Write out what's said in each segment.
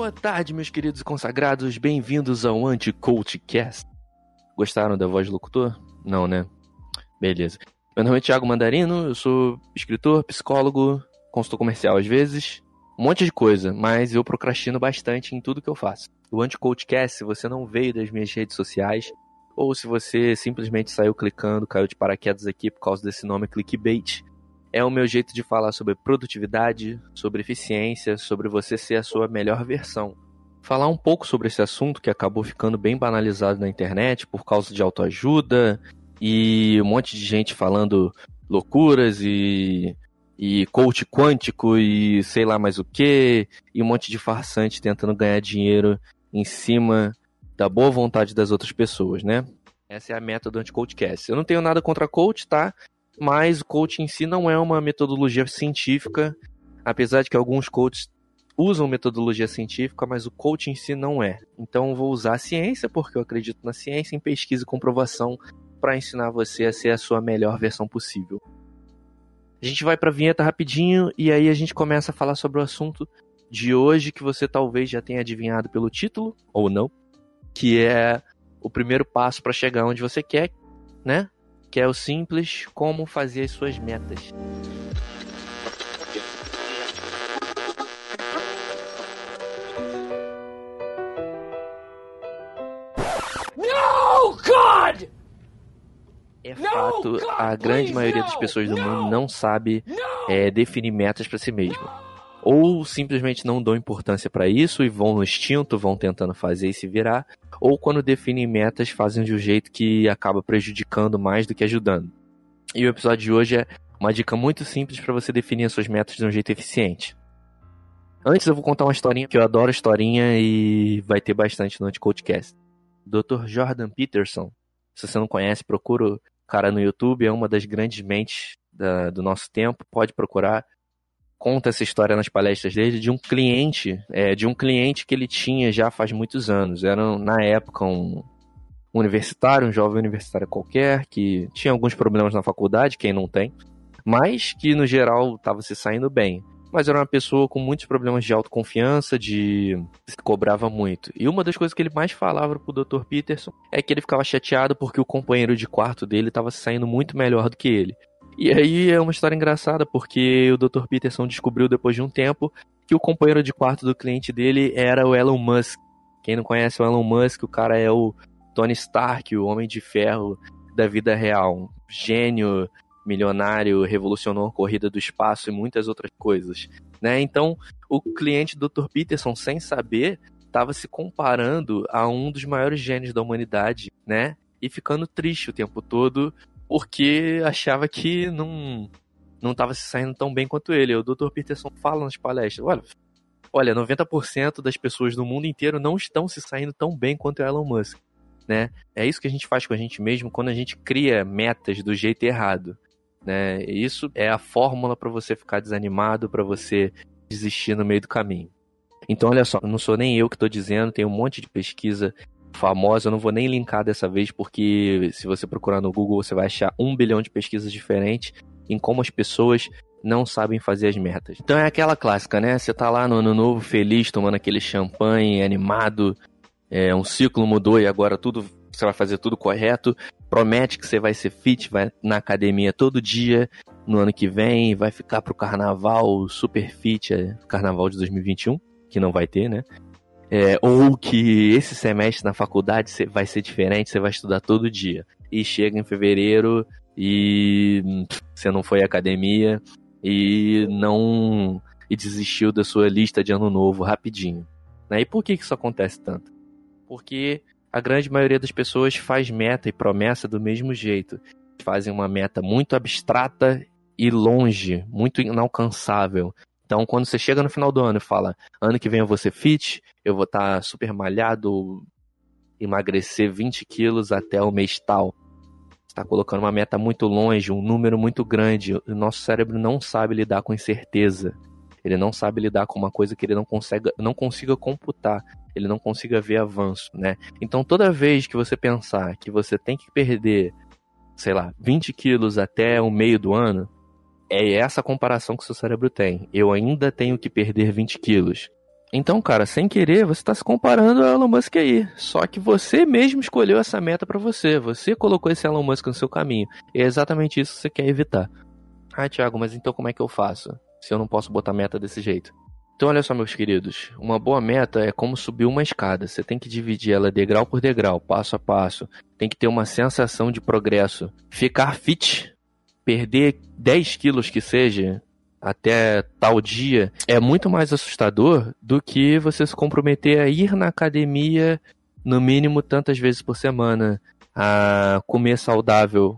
Boa tarde, meus queridos consagrados, bem-vindos ao Anti-Coachcast. Gostaram da voz do locutor? Não, né? Beleza. Meu nome é Thiago Mandarino, eu sou escritor, psicólogo, consultor comercial às vezes, um monte de coisa, mas eu procrastino bastante em tudo que eu faço. O Anti-Coachcast, se você não veio das minhas redes sociais, ou se você simplesmente saiu clicando, caiu de paraquedas aqui por causa desse nome clickbait, é o meu jeito de falar sobre produtividade, sobre eficiência, sobre você ser a sua melhor versão. Falar um pouco sobre esse assunto que acabou ficando bem banalizado na internet por causa de autoajuda e um monte de gente falando loucuras e, e coach quântico e sei lá mais o que, e um monte de farsante tentando ganhar dinheiro em cima da boa vontade das outras pessoas, né? Essa é a meta do Anti-Coachcast. Eu não tenho nada contra coach, tá? Mas o coach em si não é uma metodologia científica, apesar de que alguns coaches usam metodologia científica, mas o coach em si não é. Então vou usar a ciência, porque eu acredito na ciência, em pesquisa e comprovação, para ensinar você a ser a sua melhor versão possível. A gente vai para a vinheta rapidinho e aí a gente começa a falar sobre o assunto de hoje que você talvez já tenha adivinhado pelo título ou não, que é o primeiro passo para chegar onde você quer, né? Que é o simples como fazer as suas metas. No, God! É fato, a grande maioria das pessoas do mundo não sabe é, definir metas para si mesmo. Ou simplesmente não dão importância para isso e vão no instinto, vão tentando fazer e se virar, ou quando definem metas fazem de um jeito que acaba prejudicando mais do que ajudando. E o episódio de hoje é uma dica muito simples para você definir as suas metas de um jeito eficiente. Antes eu vou contar uma historinha, que eu adoro historinha e vai ter bastante no Anticodecast. Dr. Jordan Peterson, se você não conhece, procura o cara no YouTube, é uma das grandes mentes da, do nosso tempo, pode procurar conta essa história nas palestras dele de um cliente, é, de um cliente que ele tinha já faz muitos anos. Era, na época, um universitário, um jovem universitário qualquer, que tinha alguns problemas na faculdade, quem não tem, mas que, no geral, estava se saindo bem. Mas era uma pessoa com muitos problemas de autoconfiança, de se cobrava muito. E uma das coisas que ele mais falava pro Dr. Peterson é que ele ficava chateado porque o companheiro de quarto dele estava se saindo muito melhor do que ele. E aí é uma história engraçada, porque o Dr. Peterson descobriu depois de um tempo que o companheiro de quarto do cliente dele era o Elon Musk. Quem não conhece o Elon Musk, o cara é o Tony Stark, o homem de ferro da vida real. Gênio, milionário, revolucionou a corrida do espaço e muitas outras coisas. Né? Então, o cliente Dr. Peterson, sem saber, estava se comparando a um dos maiores gênios da humanidade, né? E ficando triste o tempo todo porque achava que não não estava se saindo tão bem quanto ele. O Dr. Peterson fala nas palestras, olha, olha, 90% das pessoas do mundo inteiro não estão se saindo tão bem quanto o Elon Musk, né? É isso que a gente faz com a gente mesmo quando a gente cria metas do jeito errado, né? Isso é a fórmula para você ficar desanimado, para você desistir no meio do caminho. Então, olha só, não sou nem eu que estou dizendo, tem um monte de pesquisa famosa, eu não vou nem linkar dessa vez, porque se você procurar no Google, você vai achar um bilhão de pesquisas diferentes em como as pessoas não sabem fazer as metas. Então é aquela clássica, né? Você tá lá no ano novo, feliz, tomando aquele champanhe, animado, é, um ciclo mudou e agora tudo você vai fazer tudo correto, promete que você vai ser fit, vai na academia todo dia no ano que vem, vai ficar pro carnaval super fit, é, carnaval de 2021, que não vai ter, né? É, ou que esse semestre na faculdade vai ser diferente, você vai estudar todo dia. E chega em fevereiro e você não foi à academia e não e desistiu da sua lista de ano novo rapidinho. Né? E por que, isso acontece tanto? Porque a grande maioria das pessoas faz meta e promessa do mesmo jeito. Fazem uma meta muito abstrata e longe, muito inalcançável. Então, quando você chega no final do ano e fala, ano que vem eu vou ser fit, eu vou estar tá super malhado, emagrecer 20 quilos até o mês tal. Você está colocando uma meta muito longe, um número muito grande. O nosso cérebro não sabe lidar com incerteza. Ele não sabe lidar com uma coisa que ele não, consegue, não consiga computar. Ele não consiga ver avanço, né? Então, toda vez que você pensar que você tem que perder, sei lá, 20 quilos até o meio do ano, é essa comparação que o seu cérebro tem. Eu ainda tenho que perder 20 quilos. Então, cara, sem querer, você está se comparando ao Elon Musk aí. Só que você mesmo escolheu essa meta para você. Você colocou esse Elon Musk no seu caminho. E é exatamente isso que você quer evitar. Ah, Thiago, mas então como é que eu faço? Se eu não posso botar meta desse jeito. Então, olha só, meus queridos. Uma boa meta é como subir uma escada. Você tem que dividir ela degrau por degrau, passo a passo. Tem que ter uma sensação de progresso. Ficar fit, perder 10 quilos que seja, até tal dia é muito mais assustador do que você se comprometer a ir na academia no mínimo tantas vezes por semana, a comer saudável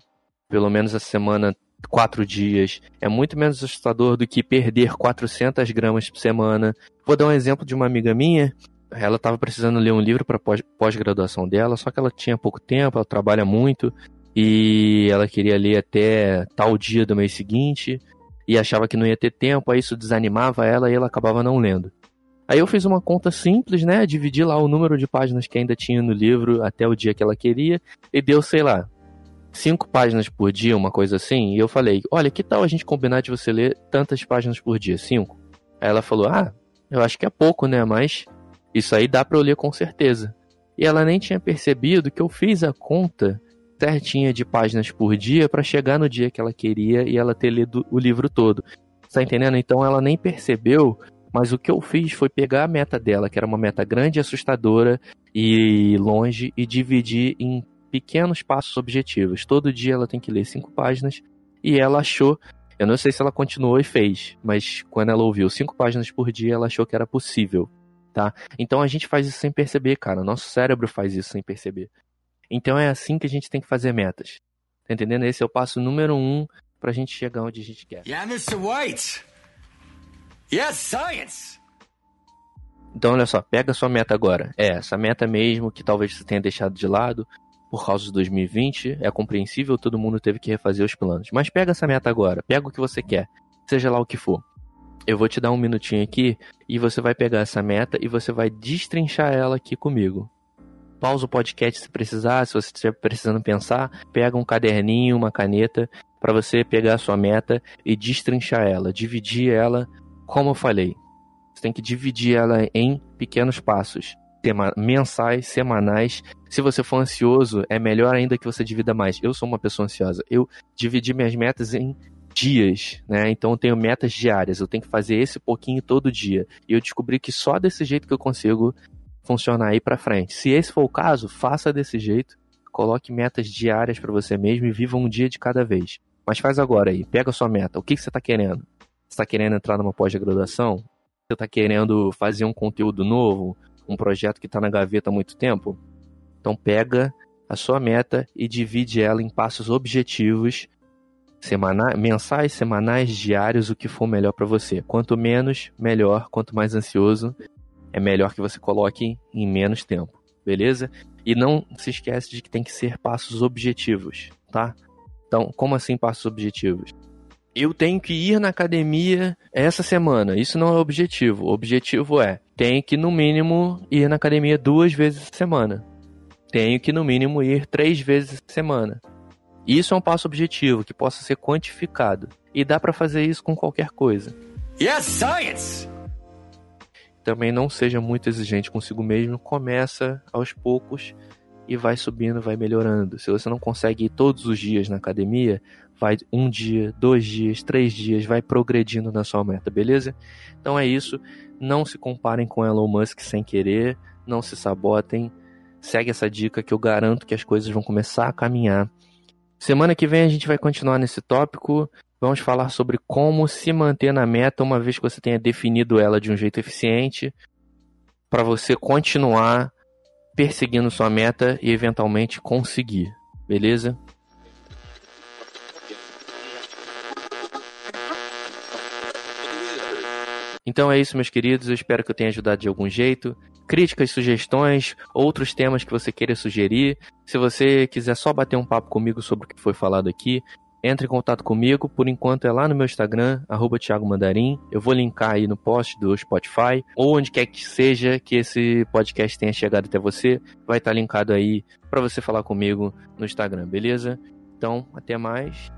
pelo menos a semana quatro dias. É muito menos assustador do que perder 400 gramas por semana. Vou dar um exemplo de uma amiga minha. Ela estava precisando ler um livro para pós-graduação dela, só que ela tinha pouco tempo, ela trabalha muito e ela queria ler até tal dia do mês seguinte e achava que não ia ter tempo, aí isso desanimava ela e ela acabava não lendo. Aí eu fiz uma conta simples, né? Dividi lá o número de páginas que ainda tinha no livro até o dia que ela queria e deu, sei lá, cinco páginas por dia, uma coisa assim. E eu falei: Olha, que tal a gente combinar de você ler tantas páginas por dia? Cinco. Aí ela falou: Ah, eu acho que é pouco, né? Mas isso aí dá para eu ler com certeza. E ela nem tinha percebido que eu fiz a conta certinha de páginas por dia para chegar no dia que ela queria e ela ter lido o livro todo. Tá entendendo? Então ela nem percebeu, mas o que eu fiz foi pegar a meta dela, que era uma meta grande, assustadora e longe, e dividir em pequenos passos objetivos. Todo dia ela tem que ler cinco páginas e ela achou. Eu não sei se ela continuou e fez, mas quando ela ouviu cinco páginas por dia, ela achou que era possível, tá? Então a gente faz isso sem perceber, cara. Nosso cérebro faz isso sem perceber. Então é assim que a gente tem que fazer metas. Tá entendendo? Esse é o passo número um pra gente chegar onde a gente quer. Yeah, Mr. White! Yes, science! Então, olha só, pega a sua meta agora. É, essa meta mesmo que talvez você tenha deixado de lado por causa de 2020. É compreensível, todo mundo teve que refazer os planos. Mas pega essa meta agora, pega o que você quer, seja lá o que for. Eu vou te dar um minutinho aqui e você vai pegar essa meta e você vai destrinchar ela aqui comigo pausa o podcast se precisar, se você estiver precisando pensar, pega um caderninho, uma caneta, para você pegar a sua meta e destrinchar ela, dividir ela, como eu falei. Você tem que dividir ela em pequenos passos, mensais, semanais. Se você for ansioso, é melhor ainda que você divida mais. Eu sou uma pessoa ansiosa. Eu dividi minhas metas em dias, né? Então eu tenho metas diárias, eu tenho que fazer esse pouquinho todo dia. E eu descobri que só desse jeito que eu consigo funcionar aí para frente. Se esse for o caso, faça desse jeito, coloque metas diárias para você mesmo e viva um dia de cada vez. Mas faz agora aí, pega a sua meta. O que, que você está querendo? Você está querendo entrar numa pós-graduação? Você está querendo fazer um conteúdo novo? Um projeto que está na gaveta há muito tempo? Então pega a sua meta e divide ela em passos objetivos, semana... mensais, semanais, diários, o que for melhor para você. Quanto menos, melhor. Quanto mais ansioso, é melhor que você coloque em menos tempo, beleza? E não se esquece de que tem que ser passos objetivos, tá? Então, como assim passos objetivos? Eu tenho que ir na academia essa semana. Isso não é objetivo. O objetivo é: tenho que, no mínimo, ir na academia duas vezes por semana. Tenho que, no mínimo, ir três vezes por semana. Isso é um passo objetivo que possa ser quantificado. E dá para fazer isso com qualquer coisa. Yes, science! Também não seja muito exigente consigo mesmo, começa aos poucos e vai subindo, vai melhorando. Se você não consegue ir todos os dias na academia, vai um dia, dois dias, três dias, vai progredindo na sua meta, beleza? Então é isso. Não se comparem com Elon Musk sem querer, não se sabotem. Segue essa dica que eu garanto que as coisas vão começar a caminhar. Semana que vem a gente vai continuar nesse tópico. Vamos falar sobre como se manter na meta uma vez que você tenha definido ela de um jeito eficiente, para você continuar perseguindo sua meta e eventualmente conseguir. Beleza? Então é isso, meus queridos. Eu espero que eu tenha ajudado de algum jeito. Críticas, sugestões, outros temas que você queira sugerir. Se você quiser só bater um papo comigo sobre o que foi falado aqui, entre em contato comigo, por enquanto é lá no meu Instagram, arroba Thiago Mandarim. Eu vou linkar aí no post do Spotify, ou onde quer que seja que esse podcast tenha chegado até você, vai estar linkado aí para você falar comigo no Instagram, beleza? Então, até mais.